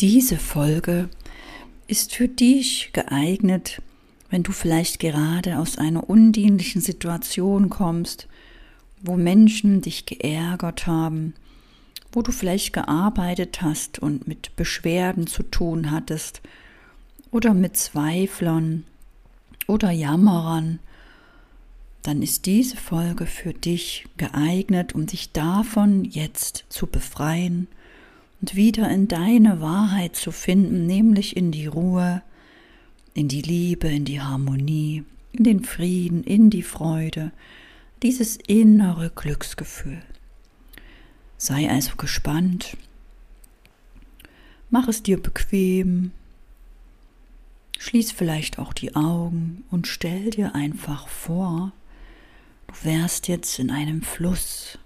Diese Folge ist für dich geeignet, wenn du vielleicht gerade aus einer undienlichen Situation kommst, wo Menschen dich geärgert haben, wo du vielleicht gearbeitet hast und mit Beschwerden zu tun hattest oder mit Zweiflern oder Jammerern, dann ist diese Folge für dich geeignet, um dich davon jetzt zu befreien und wieder in deine Wahrheit zu finden, nämlich in die Ruhe, in die Liebe, in die Harmonie, in den Frieden, in die Freude, dieses innere Glücksgefühl. Sei also gespannt, mach es dir bequem, schließ vielleicht auch die Augen und stell dir einfach vor, du wärst jetzt in einem Fluss,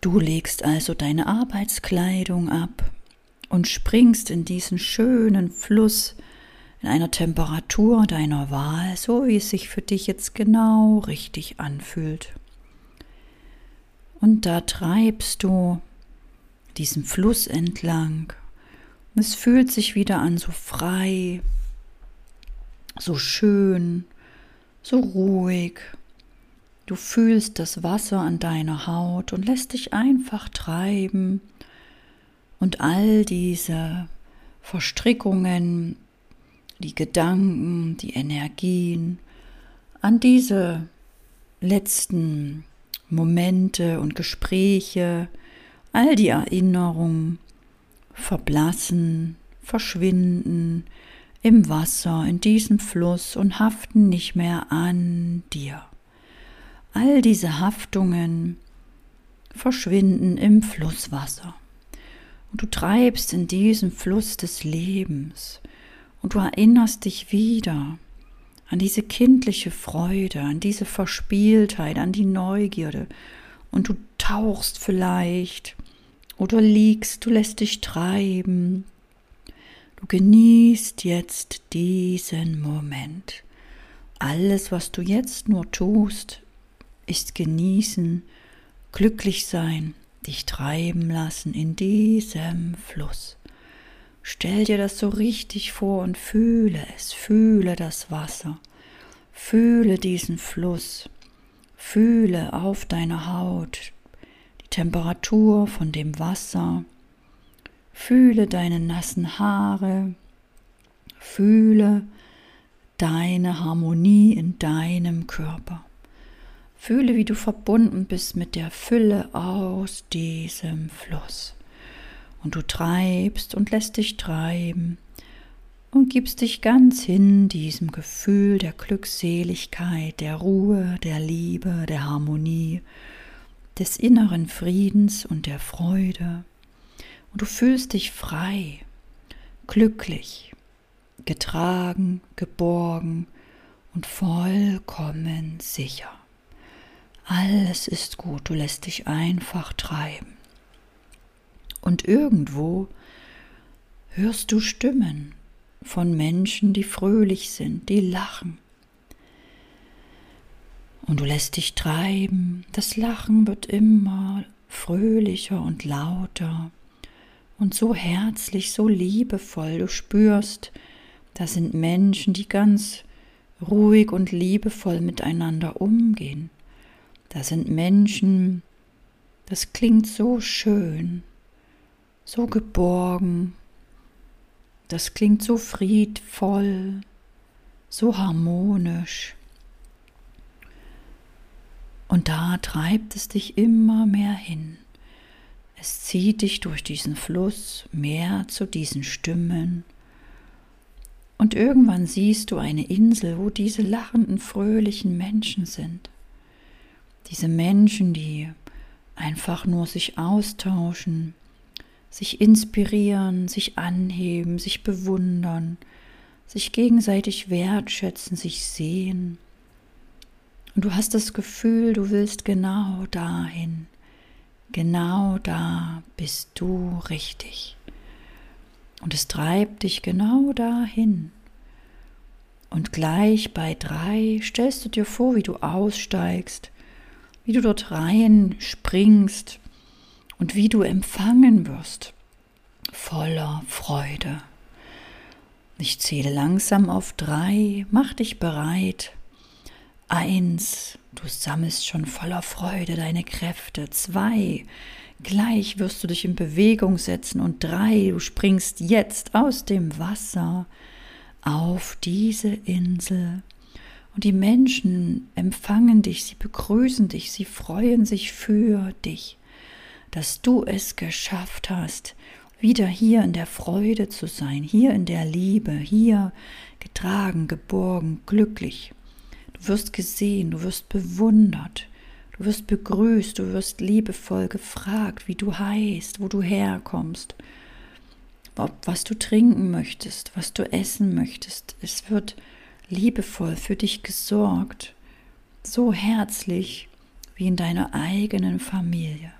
Du legst also deine Arbeitskleidung ab und springst in diesen schönen Fluss in einer Temperatur deiner Wahl, so wie es sich für dich jetzt genau richtig anfühlt. Und da treibst du diesen Fluss entlang. Es fühlt sich wieder an so frei, so schön, so ruhig. Du fühlst das Wasser an deiner Haut und lässt dich einfach treiben und all diese Verstrickungen, die Gedanken, die Energien an diese letzten Momente und Gespräche, all die Erinnerungen verblassen, verschwinden im Wasser, in diesem Fluss und haften nicht mehr an dir. All diese Haftungen verschwinden im Flusswasser. Und du treibst in diesem Fluss des Lebens und du erinnerst dich wieder an diese kindliche Freude, an diese Verspieltheit, an die Neugierde und du tauchst vielleicht oder liegst, du lässt dich treiben. Du genießt jetzt diesen Moment. Alles, was du jetzt nur tust, ist genießen, glücklich sein, dich treiben lassen in diesem Fluss. Stell dir das so richtig vor und fühle es, fühle das Wasser, fühle diesen Fluss, fühle auf deiner Haut die Temperatur von dem Wasser, fühle deine nassen Haare, fühle deine Harmonie in deinem Körper. Fühle, wie du verbunden bist mit der Fülle aus diesem Fluss. Und du treibst und lässt dich treiben und gibst dich ganz hin diesem Gefühl der Glückseligkeit, der Ruhe, der Liebe, der Harmonie, des inneren Friedens und der Freude. Und du fühlst dich frei, glücklich, getragen, geborgen und vollkommen sicher. Alles ist gut, du lässt dich einfach treiben. Und irgendwo hörst du Stimmen von Menschen, die fröhlich sind, die lachen. Und du lässt dich treiben, das Lachen wird immer fröhlicher und lauter und so herzlich, so liebevoll. Du spürst, da sind Menschen, die ganz ruhig und liebevoll miteinander umgehen. Da sind Menschen, das klingt so schön, so geborgen, das klingt so friedvoll, so harmonisch. Und da treibt es dich immer mehr hin. Es zieht dich durch diesen Fluss mehr zu diesen Stimmen. Und irgendwann siehst du eine Insel, wo diese lachenden, fröhlichen Menschen sind. Diese Menschen, die einfach nur sich austauschen, sich inspirieren, sich anheben, sich bewundern, sich gegenseitig wertschätzen, sich sehen. Und du hast das Gefühl, du willst genau dahin. Genau da bist du richtig. Und es treibt dich genau dahin. Und gleich bei drei stellst du dir vor, wie du aussteigst wie du dort rein springst und wie du empfangen wirst voller Freude. Ich zähle langsam auf drei, mach dich bereit. Eins, du sammelst schon voller Freude deine Kräfte. Zwei, gleich wirst du dich in Bewegung setzen. Und drei, du springst jetzt aus dem Wasser auf diese Insel. Und die Menschen empfangen dich, sie begrüßen dich, sie freuen sich für dich, dass du es geschafft hast, wieder hier in der Freude zu sein, hier in der Liebe, hier getragen, geborgen, glücklich. Du wirst gesehen, du wirst bewundert, du wirst begrüßt, du wirst liebevoll gefragt, wie du heißt, wo du herkommst, was du trinken möchtest, was du essen möchtest. Es wird liebevoll für dich gesorgt, so herzlich wie in deiner eigenen Familie.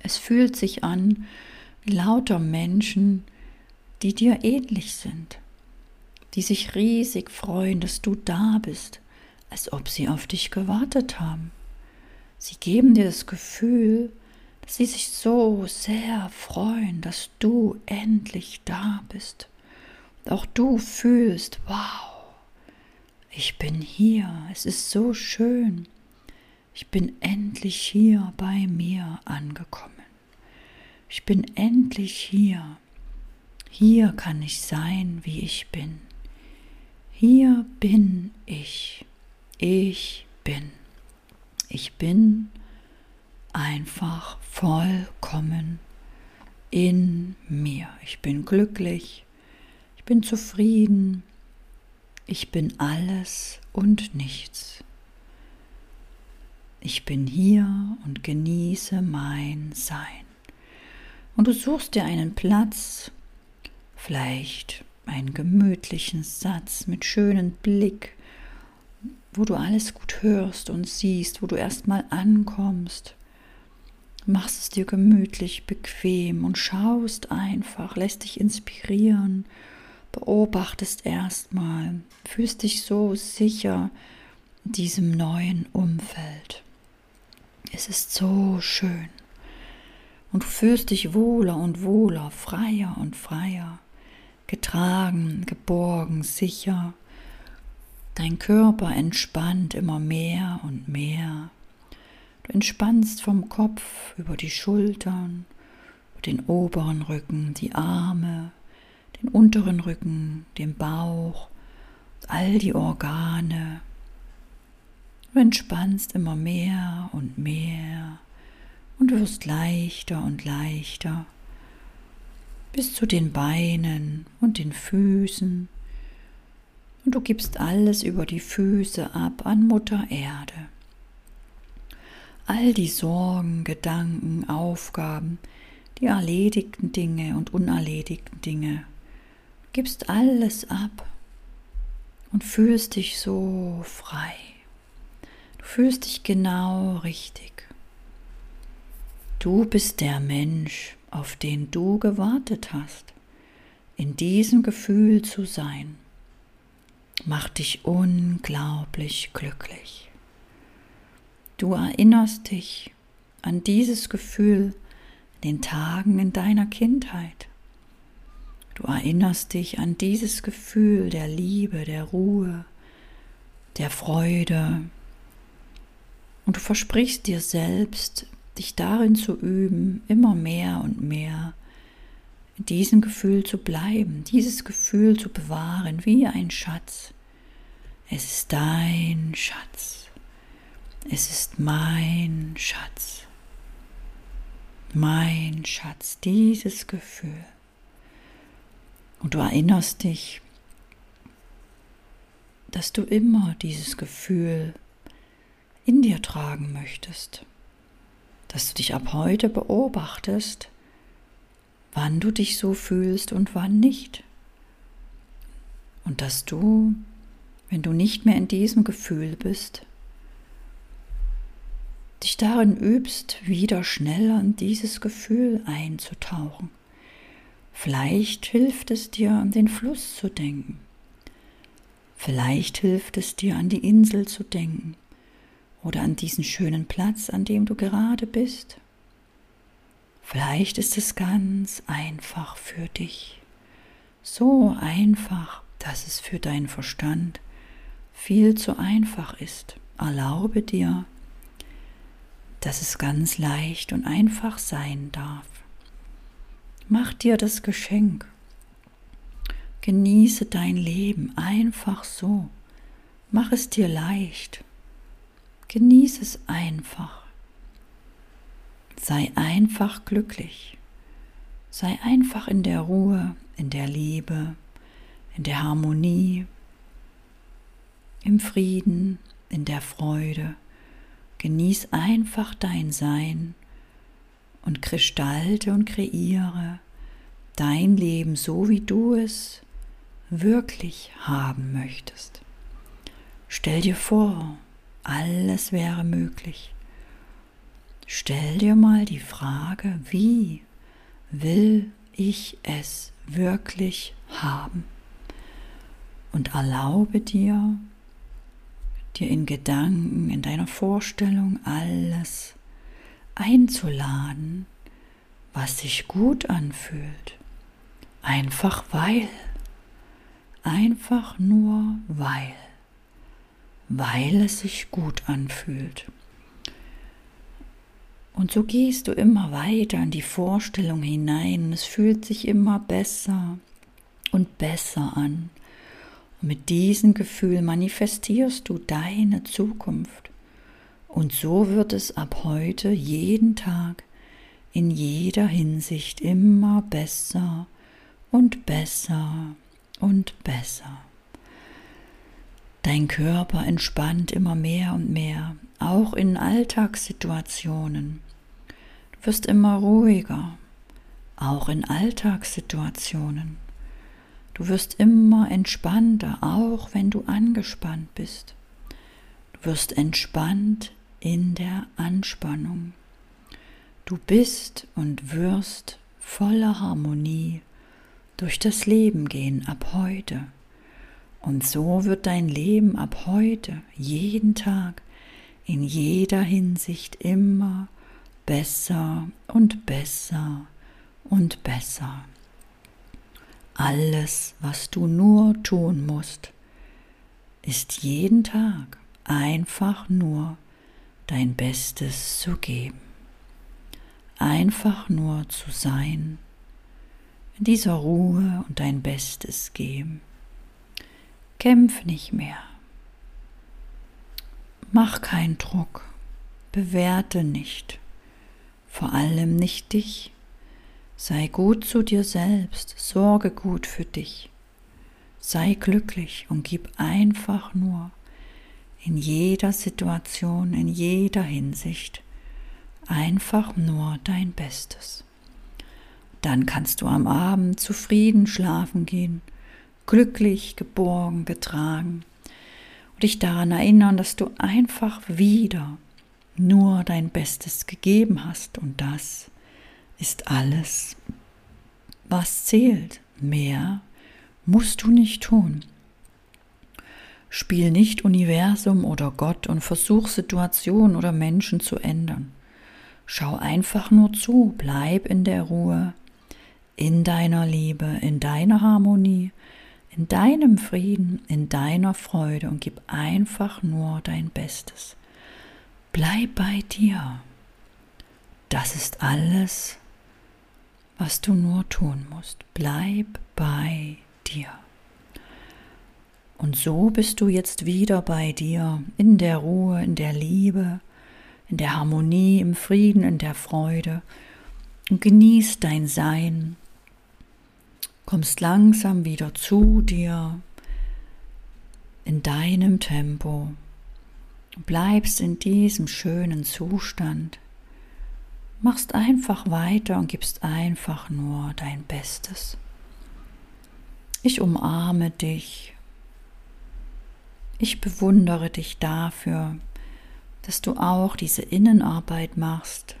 Es fühlt sich an, lauter Menschen, die dir ähnlich sind, die sich riesig freuen, dass du da bist, als ob sie auf dich gewartet haben. Sie geben dir das Gefühl, dass sie sich so sehr freuen, dass du endlich da bist. Und auch du fühlst, wow, ich bin hier, es ist so schön. Ich bin endlich hier bei mir angekommen. Ich bin endlich hier. Hier kann ich sein, wie ich bin. Hier bin ich. Ich bin. Ich bin einfach vollkommen in mir. Ich bin glücklich. Ich bin zufrieden. Ich bin alles und nichts. Ich bin hier und genieße mein Sein und du suchst dir einen Platz, vielleicht einen gemütlichen Satz mit schönem Blick, wo du alles gut hörst und siehst, wo du erstmal ankommst. Machst es dir gemütlich, bequem und schaust einfach, lässt dich inspirieren, beobachtest erstmal, fühlst dich so sicher in diesem neuen Umfeld. Es ist so schön und du fühlst dich wohler und wohler, freier und freier, getragen, geborgen, sicher. Dein Körper entspannt immer mehr und mehr. Du entspannst vom Kopf über die Schultern, den oberen Rücken, die Arme, den unteren Rücken, den Bauch, all die Organe. Du entspannst immer mehr und mehr und wirst leichter und leichter bis zu den Beinen und den Füßen. Und du gibst alles über die Füße ab an Mutter Erde. All die Sorgen, Gedanken, Aufgaben, die erledigten Dinge und unerledigten Dinge, gibst alles ab und fühlst dich so frei. Du fühlst dich genau richtig. Du bist der Mensch, auf den du gewartet hast, in diesem Gefühl zu sein. Macht dich unglaublich glücklich. Du erinnerst dich an dieses Gefühl in den Tagen in deiner Kindheit. Du erinnerst dich an dieses Gefühl der Liebe, der Ruhe, der Freude. Und du versprichst dir selbst, dich darin zu üben, immer mehr und mehr in diesem Gefühl zu bleiben, dieses Gefühl zu bewahren wie ein Schatz. Es ist dein Schatz. Es ist mein Schatz. Mein Schatz, dieses Gefühl. Und du erinnerst dich, dass du immer dieses Gefühl in dir tragen möchtest dass du dich ab heute beobachtest, wann du dich so fühlst und wann nicht. Und dass du, wenn du nicht mehr in diesem Gefühl bist, dich darin übst, wieder schneller in dieses Gefühl einzutauchen. Vielleicht hilft es dir, an den Fluss zu denken. Vielleicht hilft es dir, an die Insel zu denken oder an diesen schönen Platz, an dem du gerade bist. Vielleicht ist es ganz einfach für dich. So einfach, dass es für deinen Verstand viel zu einfach ist. Erlaube dir, dass es ganz leicht und einfach sein darf. Mach dir das Geschenk. Genieße dein Leben einfach so. Mach es dir leicht. Genieße es einfach. Sei einfach glücklich. Sei einfach in der Ruhe, in der Liebe, in der Harmonie, im Frieden, in der Freude. Genieß einfach dein Sein und gestalte und kreiere dein Leben so, wie du es wirklich haben möchtest. Stell dir vor, alles wäre möglich. Stell dir mal die Frage, wie will ich es wirklich haben? Und erlaube dir, dir in Gedanken, in deiner Vorstellung alles einzuladen, was sich gut anfühlt. Einfach weil. Einfach nur weil. Weil es sich gut anfühlt. Und so gehst du immer weiter in die Vorstellung hinein. Es fühlt sich immer besser und besser an. Und mit diesem Gefühl manifestierst du deine Zukunft. Und so wird es ab heute jeden Tag in jeder Hinsicht immer besser und besser und besser. Dein Körper entspannt immer mehr und mehr, auch in Alltagssituationen. Du wirst immer ruhiger, auch in Alltagssituationen. Du wirst immer entspannter, auch wenn du angespannt bist. Du wirst entspannt in der Anspannung. Du bist und wirst voller Harmonie durch das Leben gehen ab heute. Und so wird dein Leben ab heute, jeden Tag, in jeder Hinsicht immer besser und besser und besser. Alles, was du nur tun musst, ist jeden Tag einfach nur dein Bestes zu geben. Einfach nur zu sein, in dieser Ruhe und dein Bestes geben. Kämpf nicht mehr. Mach keinen Druck. Bewerte nicht. Vor allem nicht dich. Sei gut zu dir selbst. Sorge gut für dich. Sei glücklich und gib einfach nur in jeder Situation, in jeder Hinsicht einfach nur dein Bestes. Dann kannst du am Abend zufrieden schlafen gehen, glücklich, geborgen, getragen und dich daran erinnern, dass du einfach wieder nur dein Bestes gegeben hast und das ist alles, was zählt. Mehr musst du nicht tun. Spiel nicht Universum oder Gott und versuch Situationen oder Menschen zu ändern. Schau einfach nur zu, bleib in der Ruhe, in deiner Liebe, in deiner Harmonie, in deinem Frieden, in deiner Freude und gib einfach nur dein Bestes. Bleib bei dir. Das ist alles, was du nur tun musst. Bleib bei dir. Und so bist du jetzt wieder bei dir, in der Ruhe, in der Liebe, in der Harmonie, im Frieden, in der Freude und genießt dein Sein kommst langsam wieder zu dir in deinem Tempo, bleibst in diesem schönen Zustand, machst einfach weiter und gibst einfach nur dein Bestes. Ich umarme dich. Ich bewundere dich dafür, dass du auch diese Innenarbeit machst,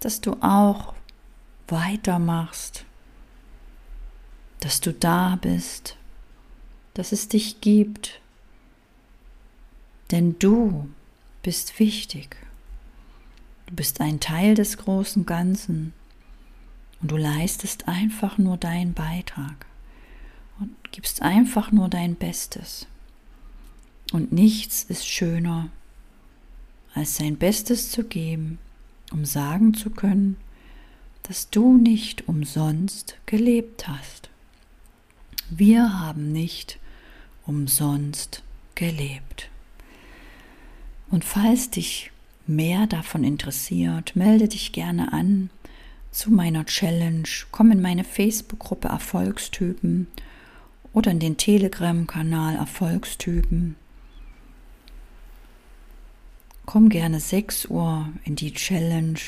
dass du auch weitermachst dass du da bist, dass es dich gibt, denn du bist wichtig. Du bist ein Teil des großen Ganzen Und du leistest einfach nur deinen Beitrag und gibst einfach nur dein Bestes. Und nichts ist schöner, als sein Bestes zu geben, um sagen zu können, dass du nicht umsonst gelebt hast. Wir haben nicht umsonst gelebt. Und falls dich mehr davon interessiert, melde dich gerne an zu meiner Challenge, komm in meine Facebook-Gruppe Erfolgstypen oder in den Telegram-Kanal Erfolgstypen. Komm gerne 6 Uhr in die Challenge,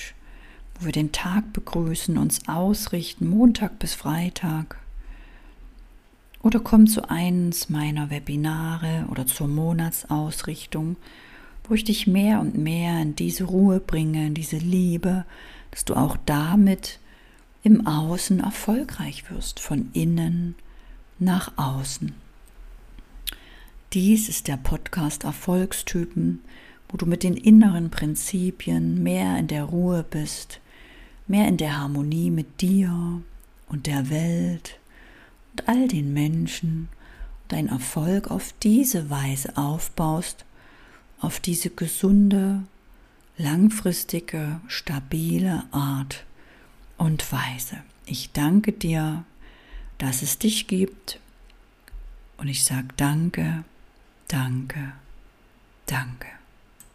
wo wir den Tag begrüßen, uns ausrichten, Montag bis Freitag. Oder komm zu eins meiner Webinare oder zur Monatsausrichtung, wo ich dich mehr und mehr in diese Ruhe bringe, in diese Liebe, dass du auch damit im Außen erfolgreich wirst, von innen nach außen. Dies ist der Podcast Erfolgstypen, wo du mit den inneren Prinzipien mehr in der Ruhe bist, mehr in der Harmonie mit dir und der Welt und all den Menschen dein Erfolg auf diese Weise aufbaust, auf diese gesunde, langfristige, stabile Art und Weise. Ich danke dir, dass es dich gibt und ich sage danke, danke, danke.